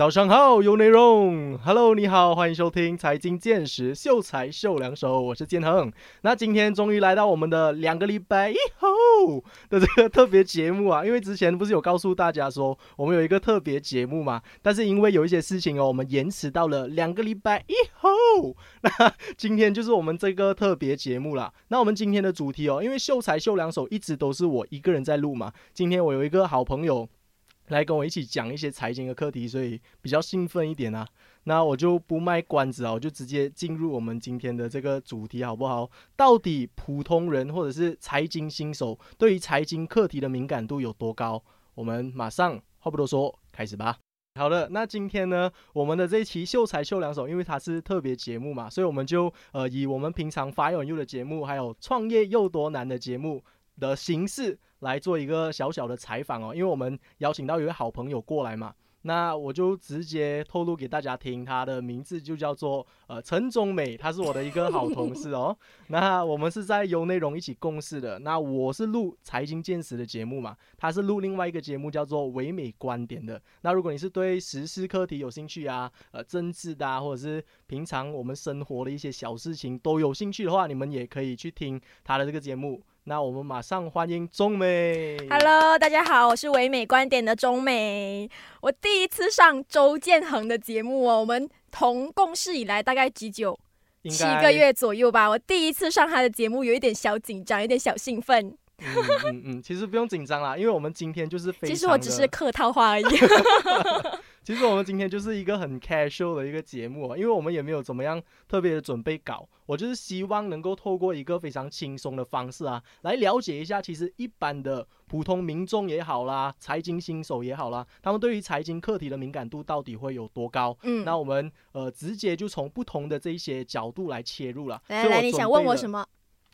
早上好，有内容。Hello，你好，欢迎收听财经见识，秀才秀两手，我是建恒。那今天终于来到我们的两个礼拜以后的这个特别节目啊，因为之前不是有告诉大家说我们有一个特别节目嘛，但是因为有一些事情哦，我们延迟到了两个礼拜以后。那今天就是我们这个特别节目啦。那我们今天的主题哦，因为秀才秀两手一直都是我一个人在录嘛，今天我有一个好朋友。来跟我一起讲一些财经的课题，所以比较兴奋一点啊。那我就不卖关子啊，我就直接进入我们今天的这个主题，好不好？到底普通人或者是财经新手对于财经课题的敏感度有多高？我们马上话不多说，开始吧。好的，那今天呢，我们的这期秀才秀两手，因为它是特别节目嘛，所以我们就呃以我们平常发有用的节目，还有创业又多难的节目的形式。来做一个小小的采访哦，因为我们邀请到一位好朋友过来嘛，那我就直接透露给大家听，他的名字就叫做呃陈中美，他是我的一个好同事哦。那我们是在有内容一起共事的，那我是录财经见识的节目嘛，他是录另外一个节目叫做唯美观点的。那如果你是对时事课题有兴趣啊，呃政治的啊，或者是平常我们生活的一些小事情都有兴趣的话，你们也可以去听他的这个节目。那我们马上欢迎中美。Hello，大家好，我是唯美观点的中美。我第一次上周建恒的节目哦，我们同共事以来大概几久？七个月左右吧。我第一次上他的节目，有一点小紧张，有点小兴奋。嗯嗯嗯，其实不用紧张啦，因为我们今天就是非常。其实我只是客套话而已。其实我们今天就是一个很 casual 的一个节目，啊因为我们也没有怎么样特别的准备稿，我就是希望能够透过一个非常轻松的方式啊，来了解一下，其实一般的普通民众也好啦，财经新手也好啦，他们对于财经课题的敏感度到底会有多高？嗯，那我们呃直接就从不同的这一些角度来切入了。来来，你想问我什么？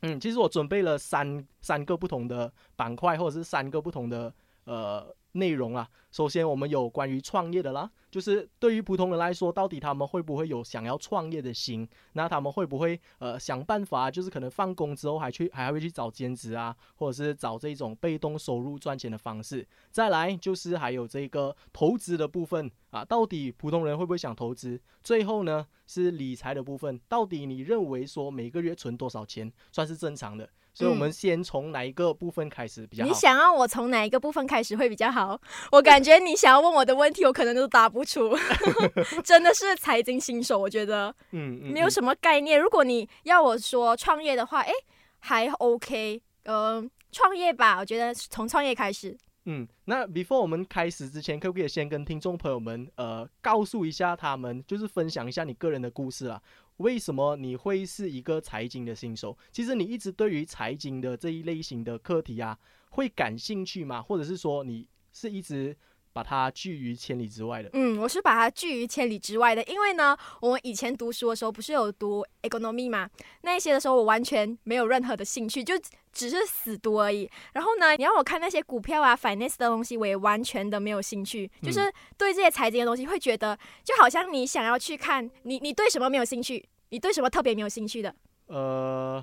嗯，其实我准备了三三个不同的板块，或者是三个不同的呃。内容啊，首先我们有关于创业的啦，就是对于普通人来说，到底他们会不会有想要创业的心？那他们会不会呃想办法，就是可能放工之后还去还会去找兼职啊，或者是找这种被动收入赚钱的方式？再来就是还有这个投资的部分啊，到底普通人会不会想投资？最后呢是理财的部分，到底你认为说每个月存多少钱算是正常的？所以，我们先从哪一个部分开始比较好？你想要我从哪一个部分开始会比较好？我感觉你想要问我的问题，我可能都答不出。真的是财经新手，我觉得，嗯，没有什么概念。如果你要我说创业的话，哎，还 OK，呃，创业吧，我觉得从创业开始。嗯，那 before 我们开始之前，可不可以先跟听众朋友们，呃，告诉一下他们，就是分享一下你个人的故事啊？为什么你会是一个财经的新手？其实你一直对于财经的这一类型的课题啊，会感兴趣吗？或者是说你是一直把它拒于千里之外的？嗯，我是把它拒于千里之外的，因为呢，我们以前读书的时候不是有读 economy 吗？那一些的时候我完全没有任何的兴趣，就只是死读而已。然后呢，你让我看那些股票啊、finance 的东西，我也完全的没有兴趣。就是对这些财经的东西，会觉得就好像你想要去看，你你对什么没有兴趣？你对什么特别没有兴趣的？呃，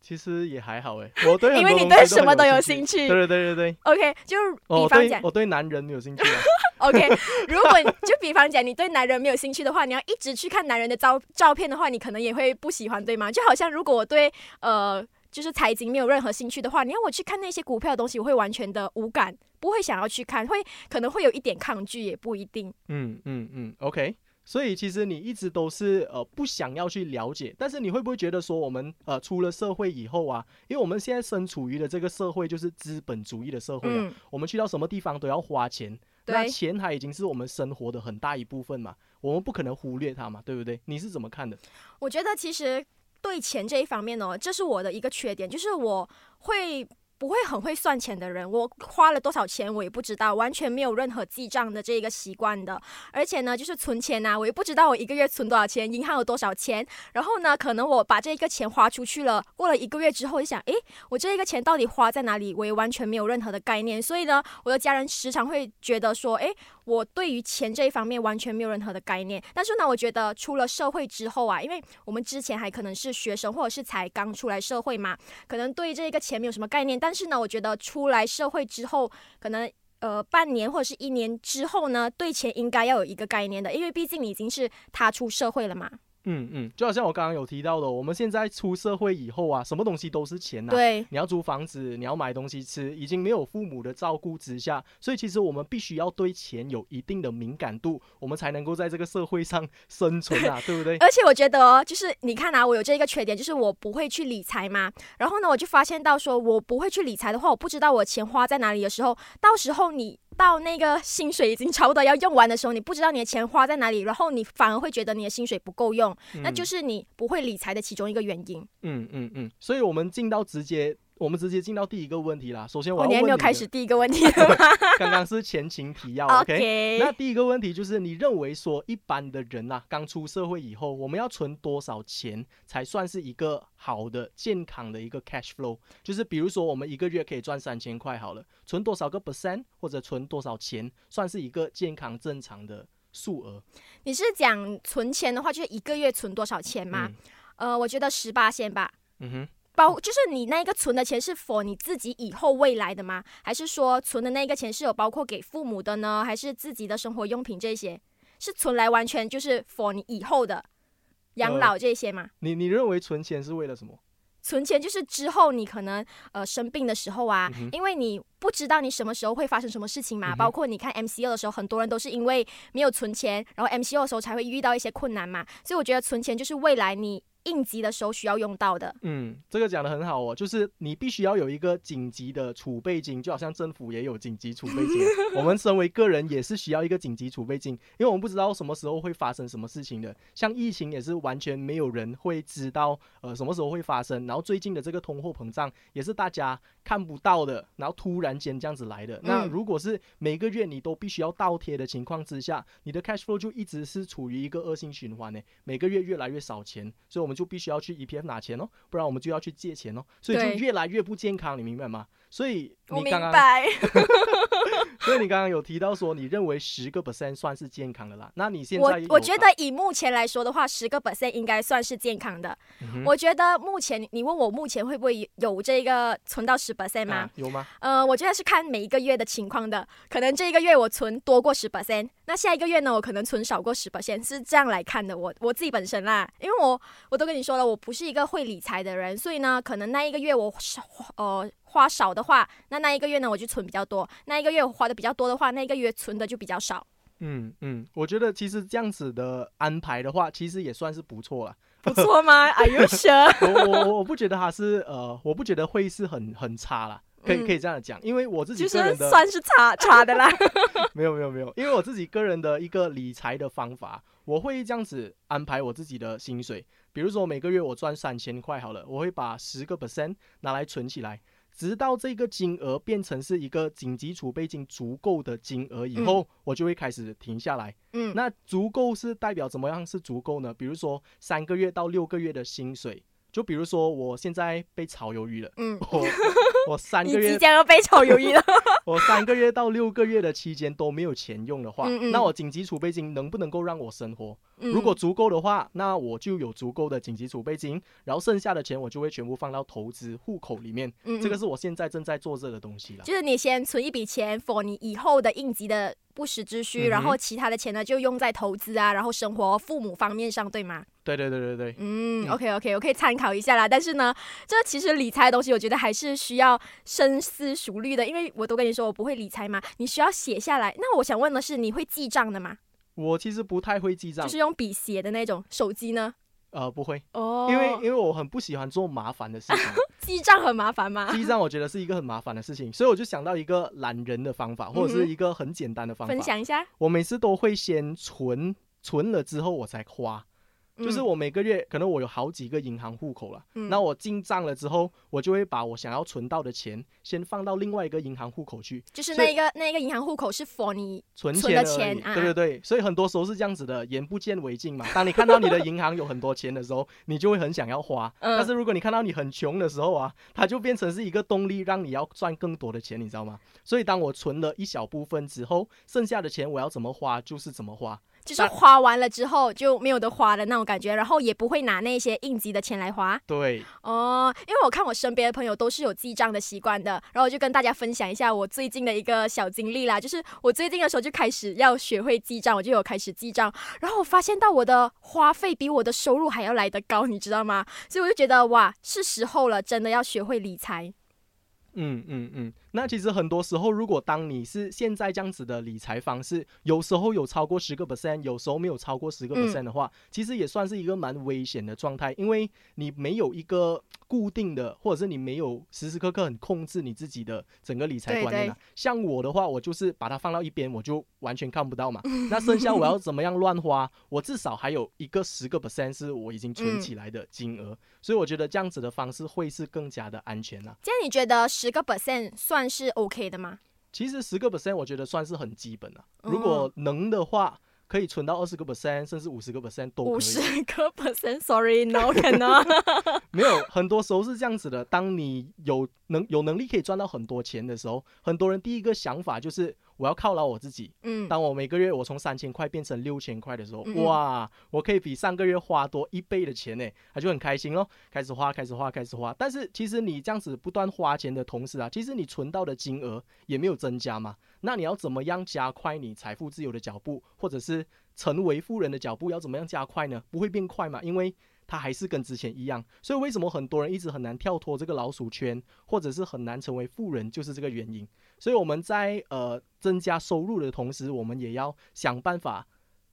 其实也还好哎，我对因为你对什么都有兴趣。对对对对对。OK，就比方讲，我对男人有兴趣。OK，如果就比方讲，你对男人没有兴趣的话，你要一直去看男人的照照片的话，你可能也会不喜欢，对吗？就好像如果我对呃。就是财经没有任何兴趣的话，你要我去看那些股票的东西，我会完全的无感，不会想要去看，会可能会有一点抗拒，也不一定。嗯嗯嗯，OK。所以其实你一直都是呃不想要去了解，但是你会不会觉得说我们呃出了社会以后啊，因为我们现在身处于的这个社会就是资本主义的社会啊，我们去到什么地方都要花钱，那钱它已经是我们生活的很大一部分嘛，我们不可能忽略它嘛，对不对？你是怎么看的？我觉得其实。对钱这一方面呢，这是我的一个缺点，就是我会。不会很会算钱的人，我花了多少钱我也不知道，完全没有任何记账的这个习惯的。而且呢，就是存钱呐，我也不知道我一个月存多少钱，银行有多少钱。然后呢，可能我把这一个钱花出去了，过了一个月之后就想，诶，我这一个钱到底花在哪里？我也完全没有任何的概念。所以呢，我的家人时常会觉得说，诶，我对于钱这一方面完全没有任何的概念。但是呢，我觉得出了社会之后啊，因为我们之前还可能是学生或者是才刚出来社会嘛，可能对这个钱没有什么概念。但但是呢，我觉得出来社会之后，可能呃半年或者是一年之后呢，对钱应该要有一个概念的，因为毕竟你已经是踏出社会了嘛。嗯嗯，就好像我刚刚有提到的，我们现在出社会以后啊，什么东西都是钱呐、对，你要租房子，你要买东西吃，已经没有父母的照顾之下，所以其实我们必须要对钱有一定的敏感度，我们才能够在这个社会上生存啊，对不对？而且我觉得哦，就是你看啊，我有这一个缺点，就是我不会去理财嘛。然后呢，我就发现到说，我不会去理财的话，我不知道我钱花在哪里的时候，到时候你到那个薪水已经差不多要用完的时候，你不知道你的钱花在哪里，然后你反而会觉得你的薪水不够用，那就是你不会理财的其中一个原因。嗯嗯嗯，所以我们进到直接，我们直接进到第一个问题啦。首先我哦，要问的你还没有开始，第一个问题 刚刚是前情提要 OK，,，OK。那第一个问题就是，你认为说一般的人呐、刚出社会以后，我们要存多少钱才算是一个好的、健康的一个 cash flow？就是比如说，我们一个月可以赚三千块好了，存多少个 percent 或者存多少钱，算是一个健康正常的数额？你是讲存钱的话，就是一个月存多少钱吗？呃，我觉得十八先吧。嗯哼，包就是你那个存的钱是否你自己以后未来的吗？还是说存的那个钱是有包括给父母的呢？还是自己的生活用品这些？是存来完全就是 for 你以后的养老这些吗？你你认为存钱是为了什么？存钱就是之后你可能呃生病的时候啊，嗯因为你不知道你什么时候会发生什么事情嘛。嗯包括你看 MCO 的时候，很多人都是因为没有存钱，然后 MCO 的时候才会遇到一些困难嘛。所以我觉得存钱就是未来你应急的时候需要用到的。嗯，这个讲的很好哦，就是你必须要有一个紧急的储备金，就好像政府也有紧急储备金，我们身为个人也是需要一个紧急储备金，因为我们不知道什么时候会发生什么事情的。像疫情也是完全没有人会知道，呃，什么时候会发生。然后最近的这个通货膨胀也是大家看不到的，然后突然间这样子来的。那嗯如果是每个月你都必须要倒贴的情况之下，你的 cash flow 就一直是处于一个恶性循环呢，每个月越来越少钱，所以我们就必须要去 EPF 拿钱哦，不然我们就要去借钱哦，所以就越来越不健康，你明白吗？所以我明你刚刚，白。所以你刚刚有提到说，你认为十个 percent 算是健康的啦。那你现在我我觉得以目前来说的话，十个 percent 应该算是健康的。嗯我觉得目前你问我目前会不会有这个存到十 percent 吗？啊有吗？呃，我觉得是看每一个月的情况的，可能这一个月我存多过十 percent，那下一个月呢，我可能存少过十 percent，是这样来看的。我我自己本身啦，因为我我都跟你说了，我不是一个会理财的人，所以呢，可能那一个月我少呃花少的话，那那一个月呢我就存比较多；那一个月我花的比较多的话，那一个月存的就比较少。嗯嗯，我觉得其实这样子的安排的话，其实也算是不错了。不错吗？Are you sure？我我我我不觉得它是呃，我不觉得会是很很差啦。可以嗯可以这样讲，因为我自己就是个人的算是差 差的啦。没有没有没有，因为我自己个人的一个理财的方法，我会这样子安排我自己的薪水。比如说每个月我赚三千块好了，我会把十个 percent 拿来存起来，直到这个金额变成是一个紧急储备金足够的金额以后，我就会开始停下来。嗯，那足够是代表怎么样是足够呢？比如说三个月到六个月的薪水，就比如说我现在被炒鱿鱼了，嗯，我 我三你个月即将要被炒鱿鱼了。我三个月到六个月的期间都没有钱用的话，嗯嗯那我紧急储备金能不能够让我生活？嗯如果足够的话，那我就有足够的紧急储备金，然后剩下的钱我就会全部放到投资户口里面。这个是我现在正在做这个东西了。就是你先存一笔钱，for 你以后的应急的不时之需，嗯然后其他的钱呢就用在投资啊，然后生活、父母方面上，对吗？对对对对对，嗯嗯 o k OK，我可以参考一下啦。但是呢，这其实理财的东西，我觉得还是需要深思熟虑的，因为我都跟你说我不会理财嘛，你需要写下来。那我想问的是，你会记账的吗？我其实不太会记账就，是用笔写的那种，手机呢？呃，不会，哦因为因为我很不喜欢做麻烦的事情。记账很麻烦吗？记账我觉得是一个很麻烦的事情，所以我就想到一个懒人的方法，或者是一个很简单的方法。分享一下。我每次都会先存，存了之后我才花。就是嗯我每个月可能我有好几个银行户口了，嗯那我进账了之后，我就会把我想要存到的钱先放到另外一个银行户口去就是那个那个银行户口是 for 你存钱的钱对对对，所以很多时候是这样子的，眼不见为净嘛。当你看到你的银行有很多钱的时候，你就会很想要花。嗯但是如果你看到你很穷的时候啊，它就变成是一个动力，让你要赚更多的钱，你知道吗？所以当我存了一小部分之后，剩下的钱我要怎么花就是怎么花。就是花完了之后就没有得花的那种感觉，然后也不会拿那些应急的钱来花。对，哦，因为我看我身边的朋友都是有记账的习惯的，然后我就跟大家分享一下我最近的一个小经历啦，就是我最近的时候就开始要学会记账，我就有开始记账，然后我发现到我的花费比我的收入还要来得高，你知道吗？所以我就觉得哇，是时候了，真的要学会理财。嗯嗯嗯。那其实很多时候，如果当你是现在这样子的理财方式，有时候有超过十个 percent，有时候没有超过十个 percent 的话，其实也算是一个蛮危险的状态，因为你没有一个固定的，或者是你没有时时刻刻很控制你自己的整个理财观念。像我的话，我就是把它放到一边，我就完全看不到嘛。那剩下我要怎么样乱花，我至少还有一个十个 percent 是我已经存起来的金额，所以我觉得这样子的方式会是更加的安全啊。这样你觉得十个 percent 算？算是 OK 的吗？其实十个 percent 我觉得算是很基本了。如果能的话，可以存到二十个 percent，甚至五十个 percent 都可以。五十个 percent，Sorry，No cannot。没有，很多时候是这样子的。当你有能有能力可以赚到很多钱的时候，很多人第一个想法就是。我要犒劳我自己。嗯，当我每个月我从三千块变成六千块的时候，哇，我可以比上个月花多一倍的钱呢，他就很开心咯，开始花，开始花，开始花。但是其实你这样子不断花钱的同时啊，其实你存到的金额也没有增加嘛。那你要怎么样加快你财富自由的脚步，或者是成为富人的脚步，要怎么样加快呢？不会变快嘛，因为。它还是跟之前一样，所以为什么很多人一直很难跳脱这个老鼠圈，或者是很难成为富人，就是这个原因。所以我们在呃增加收入的同时，我们也要想办法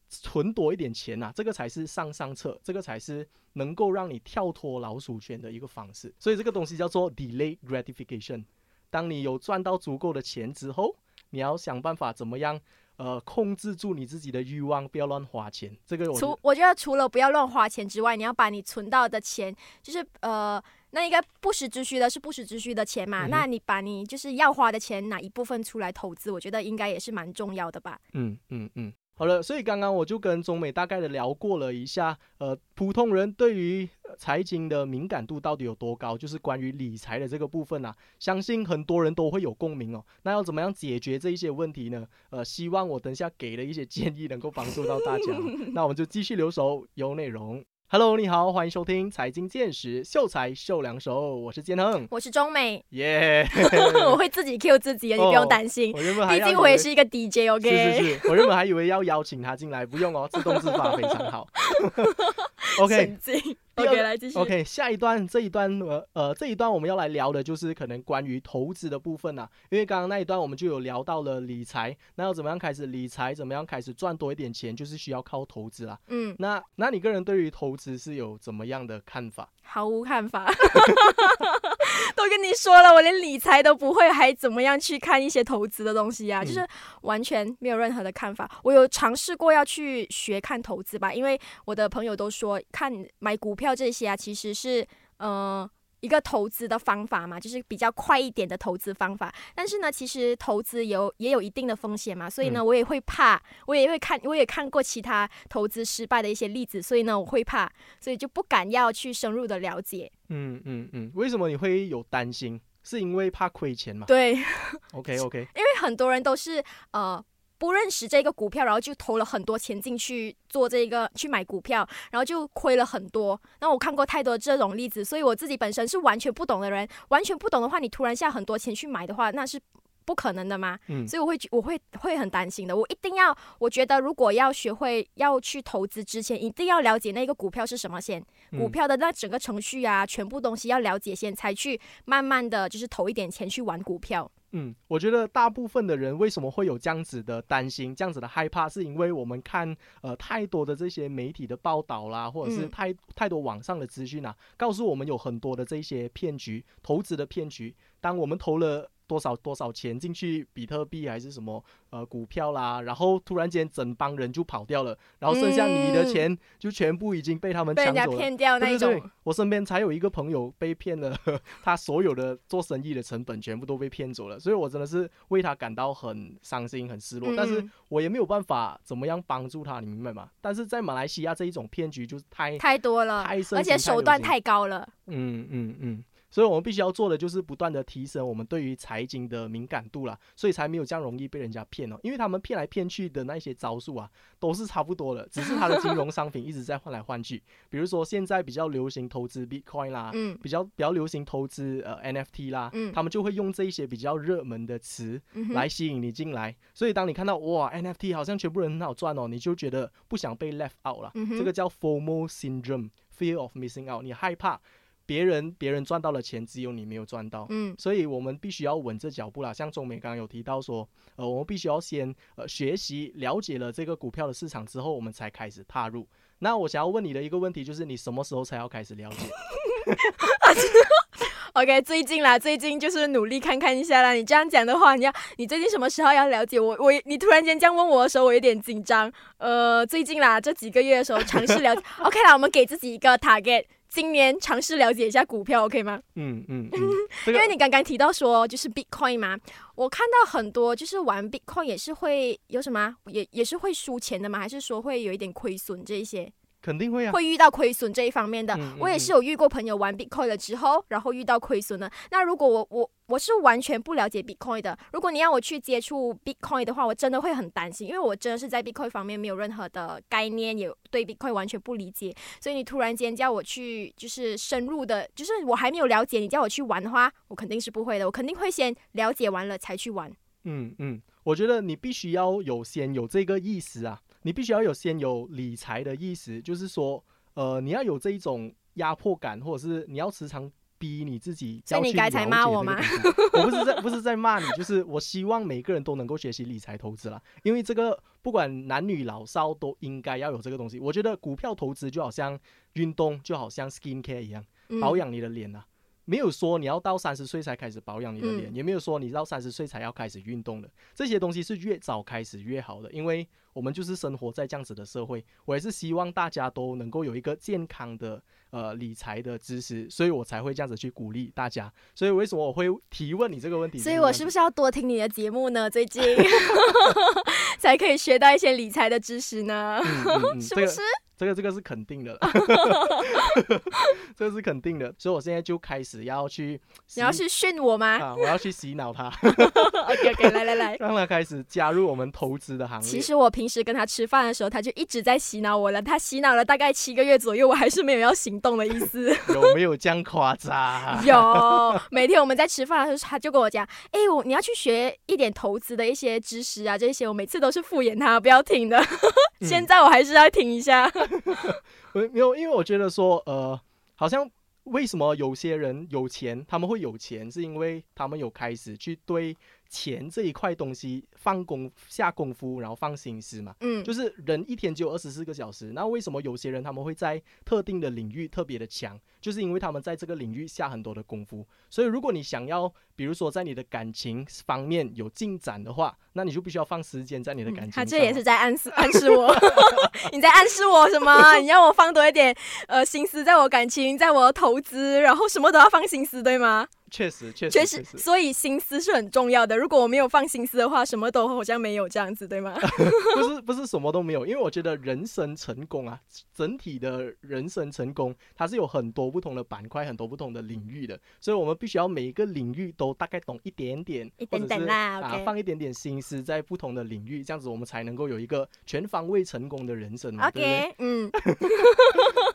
存多一点钱呐，这个才是上上策，这个才是能够让你跳脱老鼠圈的一个方式。所以这个东西叫做 delay gratification。当你有赚到足够的钱之后，你要想办法怎么样？呃，控制住你自己的欲望，不要乱花钱。这个除我觉得除了不要乱花钱之外，你要把你存到的钱，就是呃，那应该不时之需的是不时之需的钱嘛。那你把你就是要花的钱拿一部分出来投资，我觉得应该也是蛮重要的吧。嗯嗯嗯。好了，所以刚刚我就跟中美大概的聊过了一下，呃，普通人对于财经的敏感度到底有多高，就是关于理财的这个部分啊，相信很多人都会有共鸣哦。那要怎么样解决这一些问题呢？呃，希望我等下给的一些建议能够帮助到大家。那我们就继续留守有内容。Hello，你好，欢迎收听财经见识，秀才秀两手，我是建亨，我是中美，耶，我会自己 Q 自己，你不用担心，毕竟我也是一个 DJ，OK，是是是，我原本还以为要邀请他进来，不用哦，自动自发非常好，OK。OK，来继续。OK，下一段这一段呃呃这一段我们要来聊的就是可能关于投资的部分啊，因为刚刚那一段我们就有聊到了理财，那要怎么样开始理财，怎么样开始赚多一点钱，就是需要靠投资啦。嗯，那那你个人对于投资是有怎么样的看法？毫无看法，都跟你说了，我连理财都不会，还怎么样去看一些投资的东西呀？就是完全没有任何的看法。我有尝试过要去学看投资吧，因为我的朋友都说看买股票。这些啊，其实是呃一个投资的方法嘛，就是比较快一点的投资方法。但是呢，其实投资有也有一定的风险嘛，所以呢，我也会怕，我也会看，我也看过其他投资失败的一些例子，所以呢，我会怕，所以就不敢要去深入的了解。嗯嗯嗯，为什么你会有担心？是因为怕亏钱嘛？对。OK OK。因为很多人都是呃。不认识这个股票，然后就投了很多钱进去做这个去买股票，然后就亏了很多。那我看过太多这种例子，所以我自己本身是完全不懂的人。完全不懂的话，你突然下很多钱去买的话，那是不可能的嘛。嗯，所以我会我会会很担心的。我一定要，我觉得如果要学会要去投资之前，一定要了解那个股票是什么先，股票的那整个程序啊，全部东西要了解先，才去慢慢的就是投一点钱去玩股票。嗯，我觉得大部分的人为什么会有这样子的担心、这样子的害怕，是因为我们看呃太多的这些媒体的报道啦，或者是太太多网上的资讯啊，告诉我们有很多的这些骗局、投资的骗局。当我们投了。多少多少钱进去比特币还是什么呃股票啦，然后突然间整帮人就跑掉了，然后剩下你的钱就全部已经被他们抢走了。骗掉那种。我身边才有一个朋友被骗了，他所有的做生意的成本全部都被骗走了，所以我真的是为他感到很伤心、很失落。但是我也没有办法怎么样帮助他，你明白吗？但是在马来西亚这一种骗局就是太太多了，太而且手段太高了。嗯嗯嗯。所以我们必须要做的就是不断的提升我们对于财经的敏感度啦，所以才没有这样容易被人家骗哦。因为他们骗来骗去的那些招数啊，都是差不多的，只是他的金融商品一直在换来换去。比如说现在比较流行投资 Bitcoin 啦，嗯比较比较流行投资呃 NFT 啦，嗯他们就会用这一些比较热门的词来吸引你进来。所以当你看到哇 NFT 好像全部人很好赚哦，你就觉得不想被 left out 了。这个叫 FOMO syndrome，fear of missing out，你害怕别人别人赚到了钱，只有你没有赚到。嗯所以我们必须要稳着脚步啦。像中美刚刚有提到说，呃，我们必须要先呃学习了解了这个股票的市场之后，我们才开始踏入。那我想要问你的一个问题就是，你什么时候才要开始了解？OK，最近啦，最近就是努力看看一下啦。你这样讲的话，你要你最近什么时候要了解我？我你突然间这样问我的时候，我有点紧张。呃，最近啦，这几个月的时候尝试了解。OK 啦，我们给自己一个 target，今年尝试了解一下股票，OK 吗？嗯嗯 因为你刚刚提到说就是 Bitcoin 嘛，我看到很多就是玩 Bitcoin 也是会有什么啊，也也是会输钱的吗？还是说会有一点亏损这一些？肯定会啊。会遇到亏损这一方面的。嗯嗯我也是有遇过朋友玩 Bitcoin 了之后，然后遇到亏损的。那如果我我我是完全不了解 Bitcoin 的，如果你让我去接触 Bitcoin 的话，我真的会很担心，因为我真的是在 Bitcoin 方面没有任何的概念，也对 Bitcoin 完全不理解。所以你突然间叫我去就是深入的，就是我还没有了解，你叫我去玩的话，我肯定是不会的。我肯定会先了解完了才去玩。嗯嗯，我觉得你必须要有先有这个意识啊，你必须要有先有理财的意识，就是说，呃，你要有这一种压迫感，或者是你要时常逼你自己所以你刚才骂我吗我不是在不是在骂你，就是我希望每个人都能够学习理财投资啦，因为这个不管男女老少都应该要有这个东西。我觉得股票投资就好像运动，就好像 skin care 一样，嗯保养你的脸啊。没有说你要到三十岁才开始保养你的脸，嗯也没有说你到三十岁才要开始运动的。这些东西是越早开始越好的，因为我们就是生活在这样子的社会。我也是希望大家都能够有一个健康的呃理财的知识，所以我才会这样子去鼓励大家。所以为什么我会提问你这个问题？所以我是不是？要多听你的节目呢？最近 才可以学到一些理财的知识呢？嗯嗯嗯，是不是？这个这个这个是肯定的啦，这个是肯定的。所以我现在就开始要去，你要去训我吗啊，我要去洗脑他？OK OK，来来来。让他开始加入我们投资的行列。其实我平时跟他吃饭的时候，他就一直在洗脑我了。他洗脑了大概七个月左右，我还是没有要行动的意思。有没有这样夸张？有，每天我们在吃饭的时候，他就跟我讲：“哎、我你要去学一点投资的一些知识啊，这些。”我每次都是敷衍他，不要听的。嗯现在我还是要听一下。没没有，因为我觉得说，呃，好像为什么有些人有钱，他们会有钱，是因为他们有开始去对钱这一块东西放功下功夫，然后放心思嘛。嗯，就是人一天只有二十四个小时，那为什么有些人他们会在特定的领域特别的强？就是因为他们在这个领域下很多的功夫。所以如果你想要，比如说在你的感情方面有进展的话，那你就必须要放时间在你的感情。他这也是在暗示暗示我，你在暗示我什么？你要我放多一点呃心思在我感情，在我投资，然后什么都要放心思，对吗？确实确实确实，所以心思是很重要的。如果我没有放心思的话，什么都好像没有这样子，对吗？不是不是什么都没有，因为我觉得人生成功啊，整体的人生成功，它是有很多不同的板块，很多不同的领域的，所以我们必须要每一个领域都大概懂一点点，一点点啦啊放一点点心思在不同的领域，这样子我们才能够有一个全方位成功的人生嘛，对不对？OK，嗯，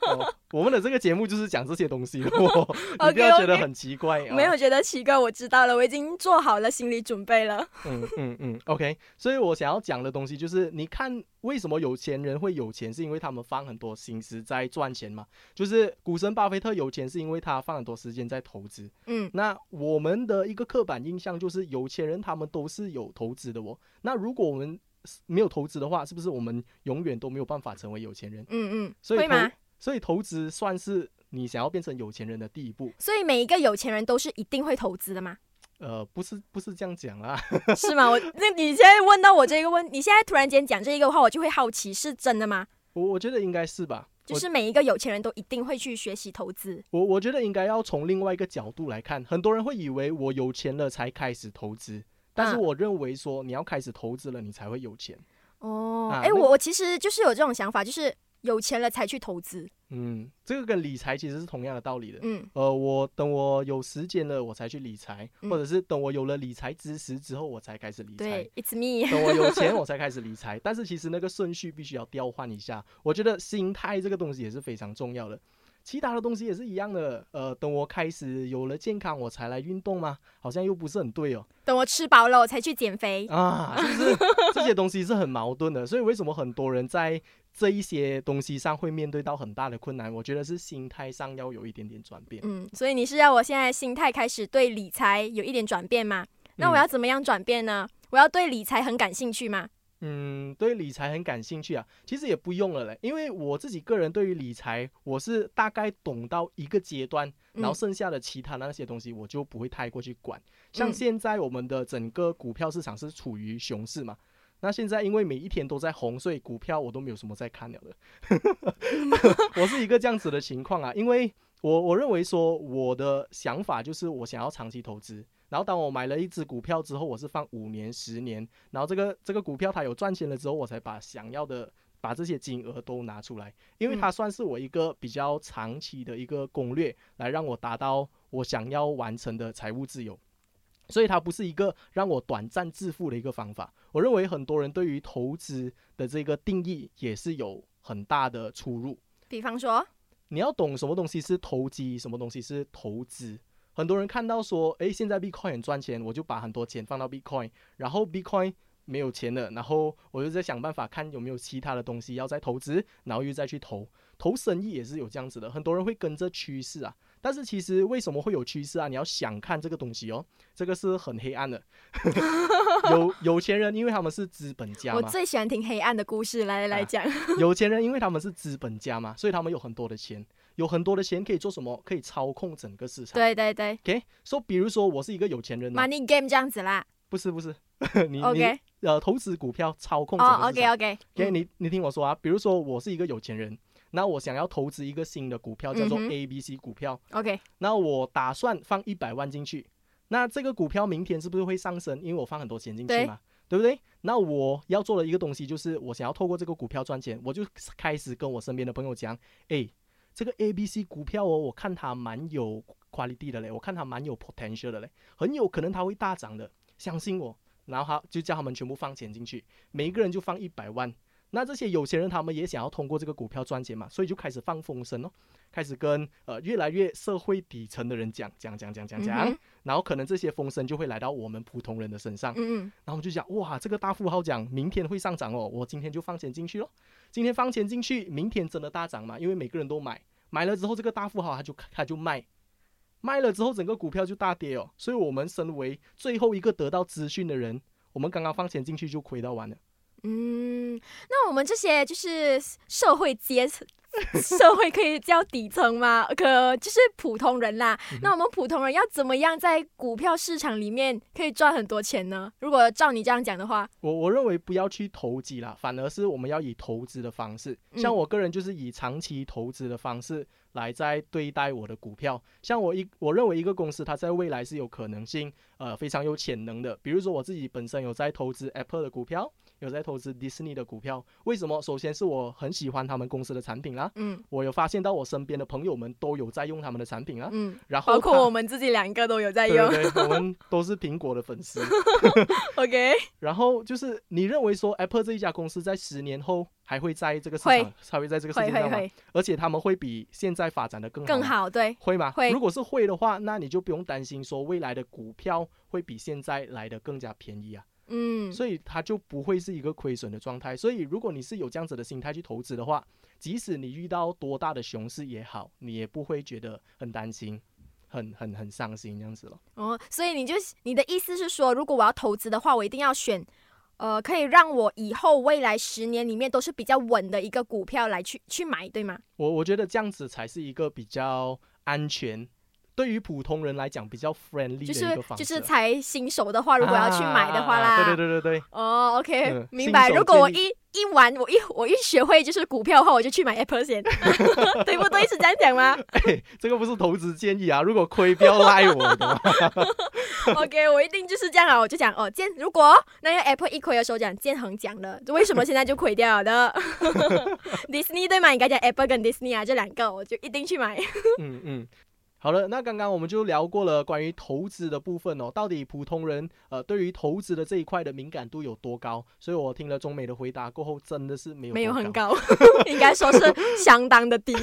哦，我们的这个节目就是讲这些东西的 哦，你不要觉得很奇怪啊。没有觉得奇怪，我知道了，我已经做好了心理准备了。嗯嗯嗯，OK。所以我想要讲的东西就是，你看为什么有钱人会有钱，是因为他们放很多心思在赚钱嘛。就是股神巴菲特有钱，是因为他放很多时间在投资。嗯，那我们的一个刻板印象就是，有钱人他们都是有投资的哦。那如果我们没有投资的话，是不是我们永远都没有办法成为有钱人？嗯嗯，所以吗？所以投资算是你想要变成有钱人的第一步。所以每一个有钱人都是一定会投资的吗？呃，不是不是这样讲啊。是吗？我那你现在问到我这个问，你现在突然间讲这一个的话，我就会好奇，是真的吗？我我觉得应该是吧。就是每一个有钱人都一定会去学习投资。我我觉得应该要从另外一个角度来看，很多人会以为我有钱了才开始投资，但是嗯我认为说你要开始投资了，你才会有钱。哦，哎、我我其实就是有这种想法，就是有钱了才去投资。嗯，这个跟理财其实是同样的道理的。嗯呃，我等我有时间了，我才去理财，嗯或者是等我有了理财知识之后，我才开始理财。对，It's me。等我有钱，我才开始理财。但是其实那个顺序必须要调换一下。我觉得心态这个东西也是非常重要的。其他的东西也是一样的。呃，等我开始有了健康，我才来运动吗？好像又不是很对哦。等我吃饱了，我才去减肥。啊，就是 这些东西是很矛盾的。所以为什么很多人在这一些东西上会面对到很大的困难？我觉得是心态上要有一点点转变。嗯，所以你是要我现在心态开始对理财有一点转变吗？那我嗯要怎么样转变呢？我要对理财很感兴趣吗？嗯，对理财很感兴趣啊，其实也不用了嘞，因为我自己个人对于理财，我是大概懂到一个阶段，然后嗯剩下的其他的那些东西我就不会太过去管。像嗯现在我们的整个股票市场是处于熊市嘛，那现在因为每一天都在红，所以股票我都没有什么在看了的。我是一个这样子的情况啊，因为我我认为说我的想法就是我想要长期投资，然后当我买了一只股票之后，我是放五年、十年，然后这个这个股票它有赚钱了之后，我才把想要的把这些金额都拿出来，因为嗯它算是我一个比较长期的一个攻略，来让我达到我想要完成的财务自由。所以它不是一个让我短暂致富的一个方法。我认为很多人对于投资的这个定义也是有很大的出入。比方说，你要懂什么东西是投机，什么东西是投资。很多人看到说，诶，现在 Bitcoin 很赚钱，我就把很多钱放到 Bitcoin，然后 Bitcoin 没有钱了，然后我就在想办法看有没有其他的东西要再投资，然后又再去投。投生意也是有这样子的，很多人会跟着趋势啊。但是其实为什么会有趋势啊？你要想看这个东西哦，这个是很黑暗的。有有钱人，因为他们是资本家嘛，我最喜欢听黑暗的故事，来来讲。有钱人因为他们是资本家嘛，所以他们有很多的钱，有很多的钱可以做什么？可以操控整个市场。对对对 OK，说、比如说我是一个有钱人、啊，，Money Game 这样子啦。不是不是，你 OK，你呃投资股票操控整哦，OK 个市场。OK，OK，你你听我说啊，比如说我是一个有钱人，那我想要投资一个新的股票，叫做 A B C 股票，OK，那我打算放一百万进去，那这个股票明天是不是会上升？因为我放很多钱进去嘛，对不对？那我要做的一个东西就是，我想要透过这个股票赚钱，我就开始跟我身边的朋友讲，诶，这个 A B C 股票哦，我看它蛮有 quality 的嘞，我看它蛮有 potential 的嘞，很有可能它会大涨的，相信我。然后他就叫他们全部放钱进去，每一个人就放一百万。那这些有钱人他们也想要通过这个股票赚钱嘛，所以就开始放风声哦，开始跟呃越来越社会底层的人讲讲讲讲讲讲，嗯然后可能这些风声就会来到我们普通人的身上，嗯嗯，然后就讲哇，这个大富豪讲明天会上涨哦，我今天就放钱进去咯。今天放钱进去，明天真的大涨嘛？因为每个人都买，买了之后这个大富豪他就他就卖，卖了之后整个股票就大跌哦。所以我们身为最后一个得到资讯的人，我们刚刚放钱进去就亏到完了。嗯，那我们这些就是社会阶层，社会可以叫底层吗？可就是普通人啦。那我们普通人要怎么样在股票市场里面可以赚很多钱呢？如果照你这样讲的话，我我认为不要去投机啦，反而是我们要以投资的方式，嗯像我个人就是以长期投资的方式来在对待我的股票。像我一我认为一个公司它在未来是有可能性，呃，非常有潜能的。比如说我自己本身有在投资 Apple 的股票，有在投资 Disney 的股票。为什么？首先是我很喜欢他们公司的产品啦，嗯我有发现到我身边的朋友们都有在用他们的产品啊，嗯，然后包括我们自己两个都有在用。对对对，我们 都是苹果的粉丝。OK，然后就是你认为说 Apple 这一家公司在十年后还会在这个市会场，还会在这个世会会界上吗？会而且他们会比现在发展的更好吗，更好，对，会吗？会如果是会的话，那你就不用担心说未来的股票会比现在来的更加便宜啊，嗯，所以它就不会是一个亏损的状态。所以如果你是有这样子的心态去投资的话，即使你遇到多大的熊市也好，你也不会觉得很担心。很很很伤心这样子了。哦，所以你就你的意思是说，如果我要投资的话，我一定要选，呃，可以让我以后未来十年里面都是比较稳的一个股票来去去买，对吗？我我觉得这样子才是一个比较安全，对于普通人来讲比较 friendly 的就一是就是个方式啊。才新手的话，如果要去买的话啦，对对对对对，哦，OK，、嗯明白。如果我一一玩，我一我一学会就是股票的话，我就去买 Apple 先，对不对？是这样讲吗哎，这个不是投资建议啊，如果亏不要赖我的。？OK，我一定就是这样啊，我就讲哦，建如果那个 Apple 一亏的时候讲建恒讲的，为什么现在就亏掉了的？Disney 对吗？应该讲 Apple 跟 Disney 啊，这两个我就一定去买。嗯嗯。好了，那刚刚我们就聊过了关于投资的部分哦，到底普通人呃对于投资的这一块的敏感度有多高？所以我听了中美的回答过后，真的是没有没有很高，应该说是相当的低。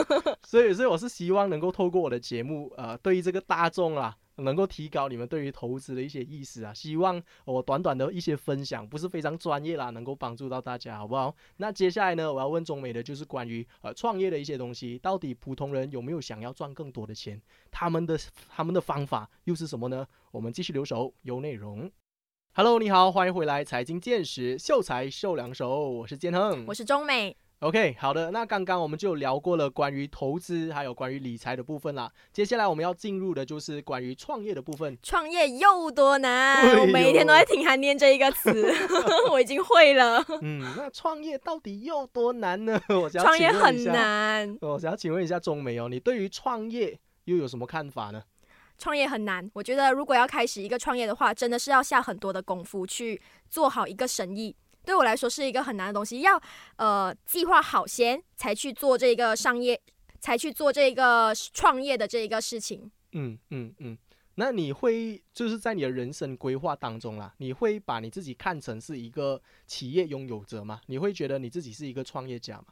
所以，所以我是希望能够透过我的节目，呃，对于这个大众啊。能够提高你们对于投资的一些意识啊，希望我短短的一些分享不是非常专业啦，能够帮助到大家，好不好？那接下来呢，我要问中美的就是关于呃创业的一些东西，到底普通人有没有想要赚更多的钱？他们的他们的方法又是什么呢？我们继续留守有内容。Hello，你好，欢迎回来，财经见识，秀才秀两手，我是建亨，我是中美。OK，好的，那刚刚我们就聊过了关于投资还有关于理财的部分啦。接下来我们要进入的就是关于创业的部分。创业又多难？我每天都在听他念这一个词，我已经会了。嗯，那创业到底又多难呢？我想创业很难。我想要请问一下中美哦，你对于创业又有什么看法呢？创业很难，我觉得如果要开始一个创业的话，真的是要下很多的功夫去做好一个生意。对我来说是一个很难的东西，要呃计划好先才去做这个商业，才去做这个创业的这一个事情。嗯嗯嗯，那你会就是在你的人生规划当中啦，你会把你自己看成是一个企业拥有者吗？你会觉得你自己是一个创业家吗？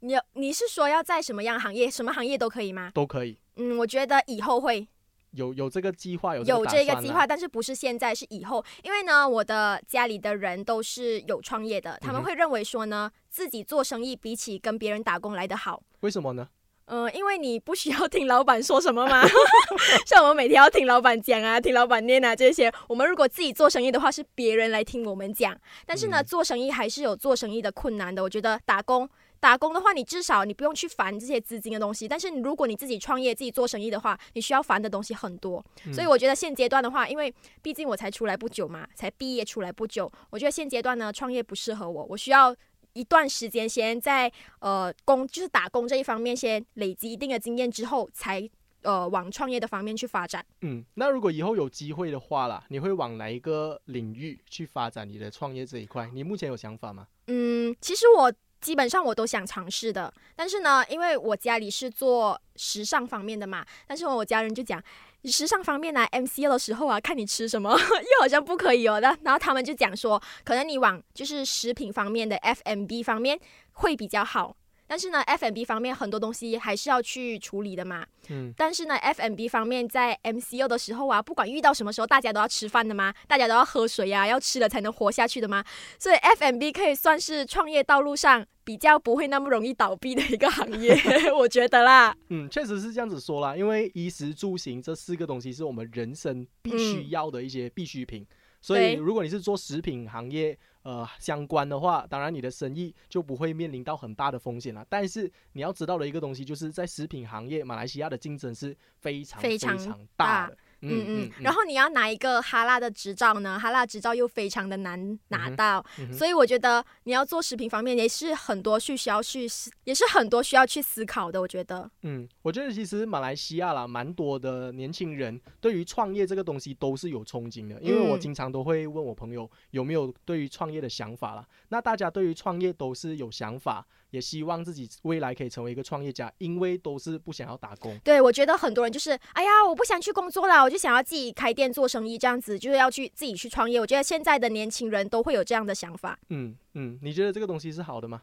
你你是说要在什么样行业，什么行业都可以吗？都可以。嗯，我觉得以后会。有有这个计划，有有这个计划，但是不是现在，是以后。因为呢，我的家里的人都是有创业的，他们会认为说呢，自己做生意比起跟别人打工来的好。为什么呢？嗯，因为你不需要听老板说什么嘛，像我们每天要听老板讲啊，听老板念啊这些。我们如果自己做生意的话，是别人来听我们讲。但是呢，做生意还是有做生意的困难的。我觉得打工。打工的话，你至少你不用去烦这些资金的东西。但是你如果你自己创业、自己做生意的话，你需要烦的东西很多。所以我觉得现阶段的话，因为毕竟我才出来不久嘛，才毕业出来不久，我觉得现阶段呢，创业不适合我。我需要一段时间先在呃工，就是打工这一方面先累积一定的经验之后，才呃往创业的方面去发展。嗯，那如果以后有机会的话啦，你会往哪一个领域去发展你的创业这一块？你目前有想法吗？嗯，其实我。基本上我都想尝试的，但是呢，因为我家里是做时尚方面的嘛，但是我家人就讲，时尚方面呢 M C 的时候啊，看你吃什么，又好像不可以哦那，然后他们就讲说，可能你往就是食品方面的 FMB 方面会比较好。但是呢，F M B 方面很多东西还是要去处理的嘛。嗯。但是呢，F M B 方面在 M C O 的时候啊，不管遇到什么时候，大家都要吃饭的嘛，大家都要喝水呀，要吃了才能活下去的嘛。所以 F M B 可以算是创业道路上比较不会那么容易倒闭的一个行业，我觉得啦。嗯，确实是这样子说啦，因为衣食住行这四个东西是我们人生必须要的一些必需品，所以如果你是做食品行业。呃，相关的话，当然你的生意就不会面临到很大的风险了。但是你要知道的一个东西，就是在食品行业，马来西亚的竞争是非常非常大的。嗯嗯，然后你要拿一个哈拉的执照呢，哈拉执照又非常的难拿到，所以我觉得你要做食品方面也是很多需需要去思，也是很多需要去思考的。我觉得，嗯，我觉得其实马来西亚啦，蛮多的年轻人对于创业这个东西都是有憧憬的，因为我经常都会问我朋友有没有对于创业的想法啦。那大家对于创业都是有想法。也希望自己未来可以成为一个创业家，因为都是不想要打工。对，我觉得很多人就是，哎呀，我不想去工作了，我就想要自己开店做生意，这样子就是要去自己去创业。我觉得现在的年轻人都会有这样的想法。嗯嗯，你觉得这个东西是好的吗？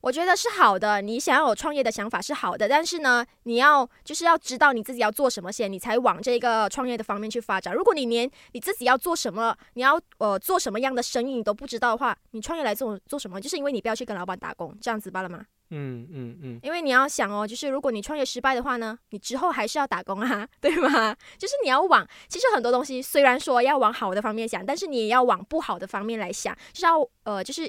我觉得是好的，你想要有创业的想法是好的，但是呢，你要就是要知道你自己要做什么先，你才往这个创业的方面去发展。如果你连你自己要做什么，你要呃做什么样的生意你都不知道的话，你创业来做做什么？就是因为你不要去跟老板打工，这样子罢了吗？嗯嗯嗯。因为你要想哦，就是如果你创业失败的话呢，你之后还是要打工啊，对吗？就是你要往，其实很多东西虽然说要往好的方面想，但是你也要往不好的方面来想，就是要呃就是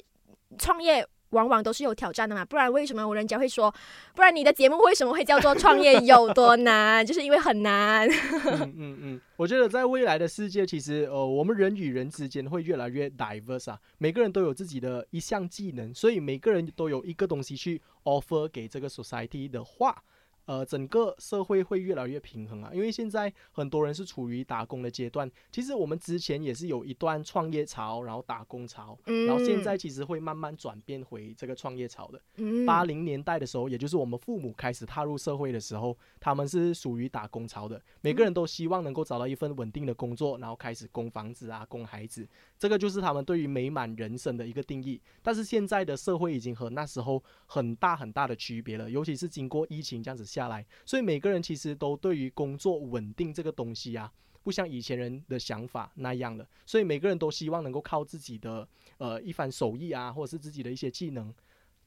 创业。往往都是有挑战的嘛，不然为什么人家会说，不然你的节目为什么会叫做创业有多难？就是因为很难。嗯嗯嗯，我觉得在未来的世界，其实呃，我们人与人之间会越来越 diverse 啊，每个人都有自己的一项技能，所以每个人都有一个东西去 offer 给这个 society 的话。呃，整个社会会越来越平衡啊，因为现在很多人是处于打工的阶段。其实我们之前也是有一段创业潮，然后打工潮，然后现在其实会慢慢转变回这个创业潮的。八零年代的时候，也就是我们父母开始踏入社会的时候，他们是属于打工潮的，每个人都希望能够找到一份稳定的工作，然后开始供房子啊，供孩子，这个就是他们对于美满人生的一个定义。但是现在的社会已经和那时候很大很大的区别了，尤其是经过疫情这样子。下来，所以每个人其实都对于工作稳定这个东西啊，不像以前人的想法那样的，所以每个人都希望能够靠自己的呃一番手艺啊，或者是自己的一些技能，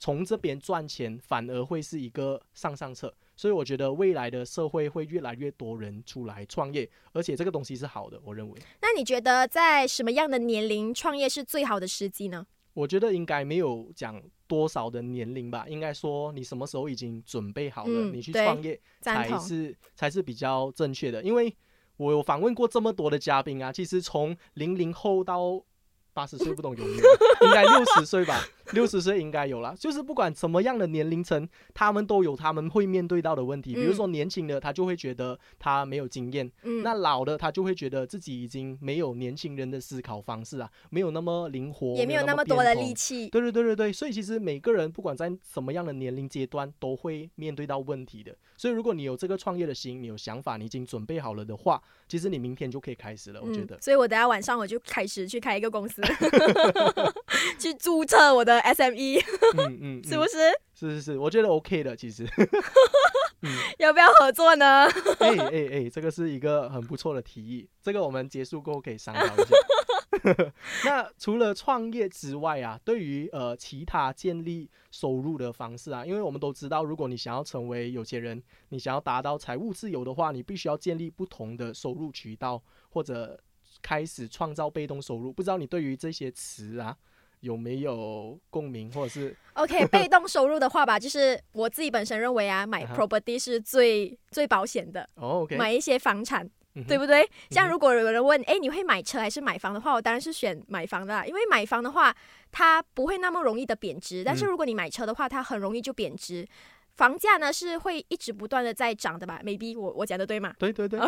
从这边赚钱，反而会是一个上上策。所以我觉得未来的社会会越来越多人出来创业，而且这个东西是好的，我认为。那你觉得在什么样的年龄创业是最好的时机呢？我觉得应该没有讲多少的年龄吧，应该说你什么时候已经准备好了，你去创业才是才是比较正确的。因为我有访问过这么多的嘉宾啊，其实从零零后到八十岁不懂有没有，应该六十岁吧。六十岁应该有了，就是不管什么样的年龄层，他们都有他们会面对到的问题。比如说年轻的，他就会觉得他没有经验；那老的，他就会觉得自己已经没有年轻人的思考方式啊，没有那么灵活，也没有那么多的力气。对对对对对，所以其实每个人不管在什么样的年龄阶段，都会面对到问题的。所以如果你有这个创业的心，你有想法，你已经准备好了的话，其实你明天就可以开始了。我觉得。所以我等下晚上我就开始去开一个公司，去注册我的。SME，嗯嗯，是不是？是是是，我觉得 OK 的，其实。要不要合作呢？哎哎哎，这个是一个很不错的提议，这个我们结束过后可以商讨一下。那除了创业之外啊，对于呃其他建立收入的方式啊，因为我们都知道，如果你想要成为有钱人，你想要达到财务自由的话，你必须要建立不同的收入渠道，或者开始创造被动收入。不知道你对于这些词啊？有没有共鸣，或者是？OK，被动收入的话吧，就是我自己本身认为啊，买 property 是最最保险的。哦，买一些房产，对不对？像如果有人问，哎，你会买车还是买房的话，我当然是选买房的啦，因为买房的话，它不会那么容易的贬值。但是如果你买车的话，它很容易就贬值。房价呢是会一直不断的在涨的吧？Maybe 我我讲的对吗？对对对，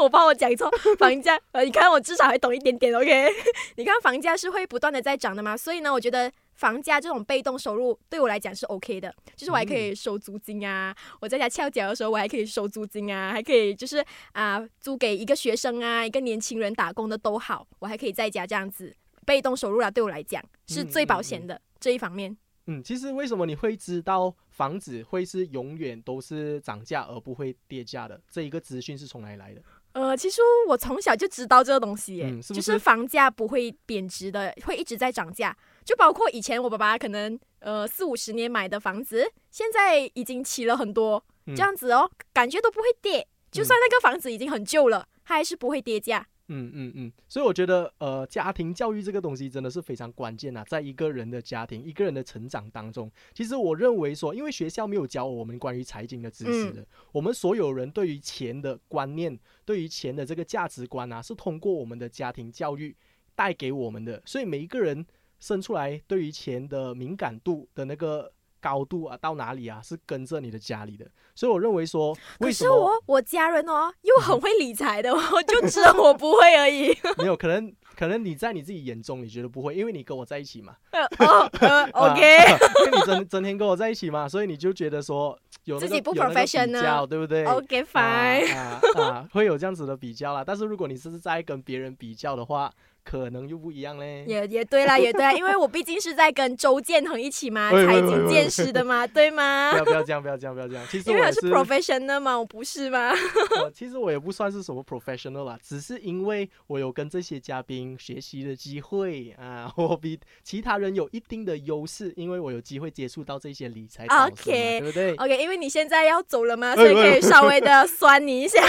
我怕我讲错。房价呃，你看我至少还懂一点点，OK？你看房价是会不断的在涨的嘛？所以呢，我觉得房价这种被动收入对我来讲是 OK 的，就是我还可以收租金啊，我在家翘脚的时候我还可以收租金啊，还可以就是啊租给一个学生啊，一个年轻人打工的都好，我还可以在家这样子被动收入啊，对我来讲是最保险的这一方面。嗯，其实为什么你会知道房子会是永远都是涨价而不会跌价的？这一个资讯是从哪里来的？呃，其实我从小就知道这个东西，嗯，就是房价不会贬值的，会一直在涨价。就包括以前我爸爸可能呃四五十年买的房子，现在已经起了很多，这样子哦，感觉都不会跌。就算那个房子已经很旧了，它还是不会跌价。嗯嗯嗯，所以我觉得，呃，家庭教育这个东西真的是非常关键呐，在一个人的家庭、一个人的成长当中，其实我认为说，因为学校没有教我们关于财经的知识的，我们所有人对于钱的观念、对于钱的这个价值观啊，是通过我们的家庭教育带给我们的，所以每一个人生出来对于钱的敏感度的那个。高度啊，到哪里啊，是跟着你的家里的，所以我认为说，可是我我家人哦，又很会理财的，我就知道我不会而已。没有可能，可能你在你自己眼中你觉得不会，因为你跟我在一起嘛。哦 OK，因为你整整天跟我在一起嘛，所以你就觉得说有自己不 professional，对不对？OK，fine，啊，会有这样子的比较啦。但是如果你是在跟别人比较的话。可能又不一样嘞，也也对啦，也对，因为我毕竟是在跟周建恒一起嘛，财经见识的嘛，对吗？不要不要这样，不要这样，不要这样。其实因为是 professional 嘛，我不是吗？其实我也不算是什么 professional 啦，只是因为我有跟这些嘉宾学习的机会啊，我比其他人有一定的优势，因为我有机会接触到这些理财 OK，对不对？OK，因为你现在要走了嘛，所以可以稍微的酸你一下。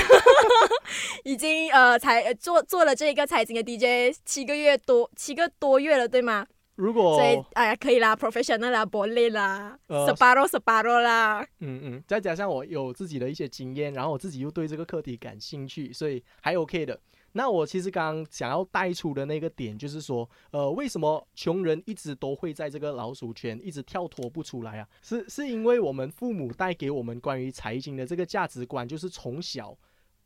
已经呃，才做做了这个财经的 DJ。七个月多，七个多月了，对吗？如果所以哎呀，可以啦，professional 啦，玻璃啦，十八罗十八罗啦。嗯嗯，再加上我有自己的一些经验，然后我自己又对这个课题感兴趣，所以还 OK 的。那我其实刚刚想要带出的那个点，就是说，呃，为什么穷人一直都会在这个老鼠圈一直跳脱不出来啊？是是因为我们父母带给我们关于财经的这个价值观，就是从小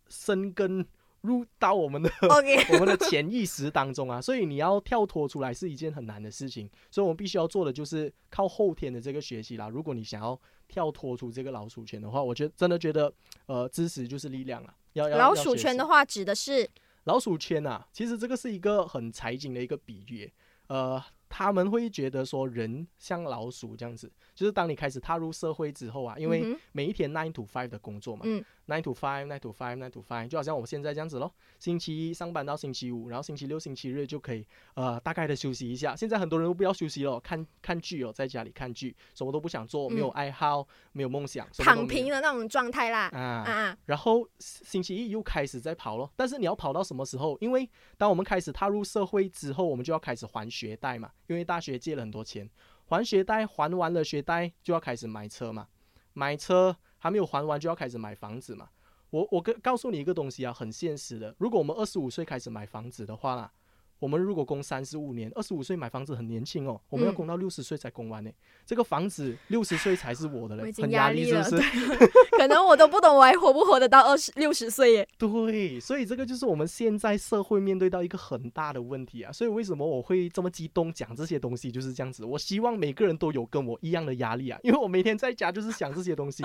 生根入到我们的 OK，我们的潜意识当中啊，所以你要跳脱出来是一件很难的事情，所以我们必须要做的就是靠后天的这个学习啦。如果你想要跳脱出这个老鼠圈的话，我觉得真的觉得，呃，知识就是力量啊。要要老鼠圈的话，话指的是老鼠圈啊，其实这个是一个很财经的一个比喻，呃，他们会觉得说人像老鼠这样子，就是当你开始踏入社会之后啊，因为每一天 nine to five 的工作嘛，嗯 nine to five nine to five nine to five，就好像我们现在这样子咯，星期一上班到星期五，然后星期六、星期日就可以呃大概的休息一下。现在很多人都不要休息了，看看剧哦，在家里看剧，什么都不想做，没有嗯爱好，没有梦想，躺平的那种状态啦。啊啊啊，然后星期一又开始在跑咯，但是你要跑到什么时候？因为当我们开始踏入社会之后，我们就要开始还学贷嘛，因为大学借了很多钱，还学贷还完了学贷就要开始买车嘛，买车还没有还完就要开始买房子嘛。我我跟告诉你一个东西啊，很现实的，如果我们二十五岁开始买房子的话啦。我们如果供三十五年，二十五岁买房子很年轻哦，我们要嗯供到六十岁才供完呢。这个房子六十岁才是我的嘞，很压压力是不是？可能我都不懂我还活不活得到二十六十岁耶。对，所以这个就是我们现在社会面对到一个很大的问题啊。所以为什么我会这么激动讲这些东西，就是这样子。我希望每个人都有跟我一样的压力啊，因为我每天在家就是想这些东西。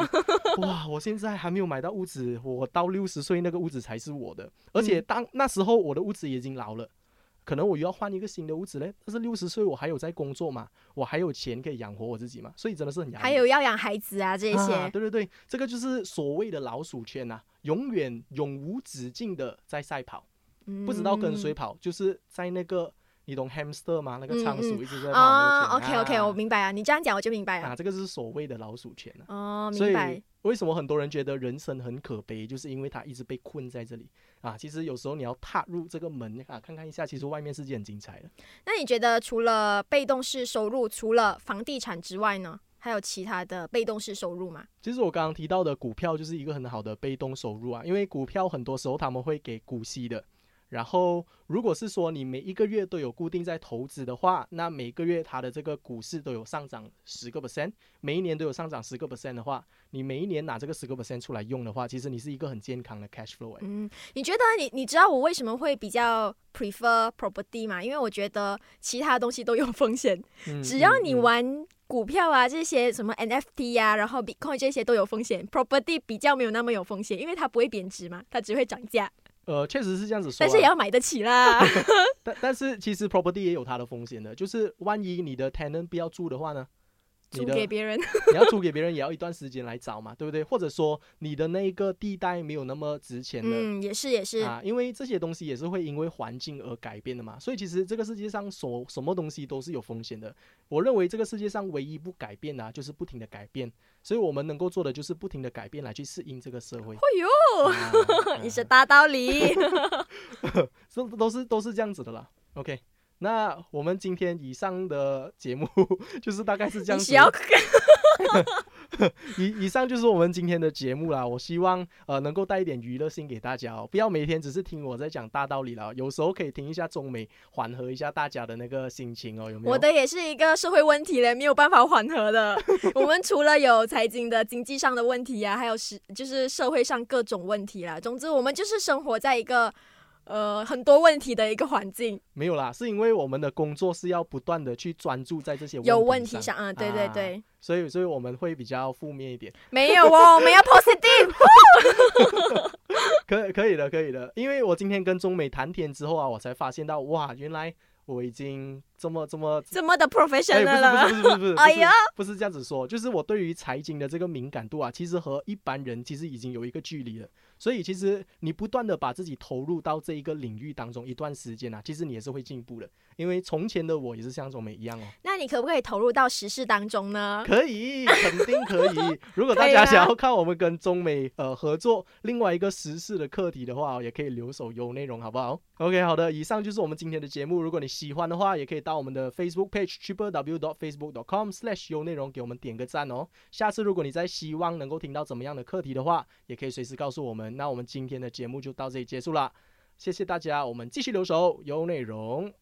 哇，我现在还没有买到屋子，我到六十岁那个屋子才是我的，而且嗯当那时候我的屋子已经老了。可能我又要换一个新的屋子嘞，但是六十岁我还有在工作嘛，我还有钱可以养活我自己嘛，所以真的是很压力。还有要养孩子啊这些。啊，对对对，这个就是所谓的老鼠圈呐、永远永无止境的在赛跑，不知道跟谁嗯跑，就是在那个你懂 hamster 吗？那个仓鼠一直在跑啊那个圈。，OK OK，啊我明白啊，你这样讲我就明白了。啊，这个是所谓的老鼠圈啊。哦，明白。为什么很多人觉得人生很可悲，就是因为他一直被困在这里啊。其实有时候你要踏入这个门啊，看看一下，其实外面世界很精彩的。那你觉得除了被动式收入，除了房地产之外呢，还有其他的被动式收入吗？其实我刚刚提到的股票就是一个很好的被动收入啊，因为股票很多时候他们会给股息的。然后，如果是说你每一个月都有固定在投资的话，那每个月它的这个股市都有上涨十个 percent，每一年都有上涨十个 percent 的话，你每一年拿这个十个 percent 出来用的话，其实你是一个很健康的 cash flow 哎。嗯，你觉得你你知道我为什么会比较 prefer property 吗？因为我觉得其他东西都有风险，嗯只要你嗯嗯玩股票啊这些什么 NFT 啊，然后 Bitcoin 这些都有风险，property 比较没有那么有风险，因为它不会贬值嘛，它只会涨价，呃，确实是这样子说啊，但是也要买得起啦。但但是其实 property 也有它的风险的，就是万一你的 tenant 不要住的话呢，你租的给别人，你要租给别人也要一段时间来找嘛，对不对？或者说你的那个地带没有那么值钱的。嗯，也是也是，啊，因为这些东西也是会因为环境而改变的嘛，所以其实这个世界上所什么东西都是有风险的。我认为这个世界上唯一不改变的、啊、就是不停的改变，所以我们能够做的就是不停的改变来去适应这个社会。哎呦，啊 你是大道理。这都是都是这样子的啦。OK，那我们今天以上的节目 就是大概是这样子 以以上就是我们今天的节目啦。我希望呃能够带一点娱乐性给大家哦，不要每天只是听我在讲大道理了，有时候可以听一下中美，缓和一下大家的那个心情哦，有没有？我的也是一个社会问题嘞，没有办法缓和的。我们除了有财经的经济上的问题呀、还有是就是社会上各种问题啦。总之，我们就是生活在一个呃很多问题的一个环境，没有啦，是因为我们的工作是要不断的去专注在这些有问问题上，啊，对对啊对，所以所以我们会比较负面一点。没有哦，我们要 positive。可可以的，可以的，因为我今天跟中美谈天之后啊，我才发现到哇，原来我已经这么这么这么的哎，professional 了，不是不是不是 不是，哎呀，不是这样子说，就是我对于财经的这个敏感度啊，其实和一般人其实已经有一个距离了。所以其实你不断的把自己投入到这一个领域当中一段时间啊，其实你也是会进步的。因为从前的我也是像中美一样哦，那你可不可以投入到时事当中呢？可以，肯定可以。如果大家想要看我们跟中美呃合作另外一个时事的课题的话，也可以留守有内容，好不好？OK，好的，以上就是我们今天的节目。如果你喜欢的话，也可以到我们的 Facebook page triple w dot facebook dot com slash 有内容给我们点个赞哦。下次如果你在希望能够听到怎么样的课题的话，也可以随时告诉我们。那我们今天的节目就到这里结束啦。谢谢大家，我们继续留守有内容。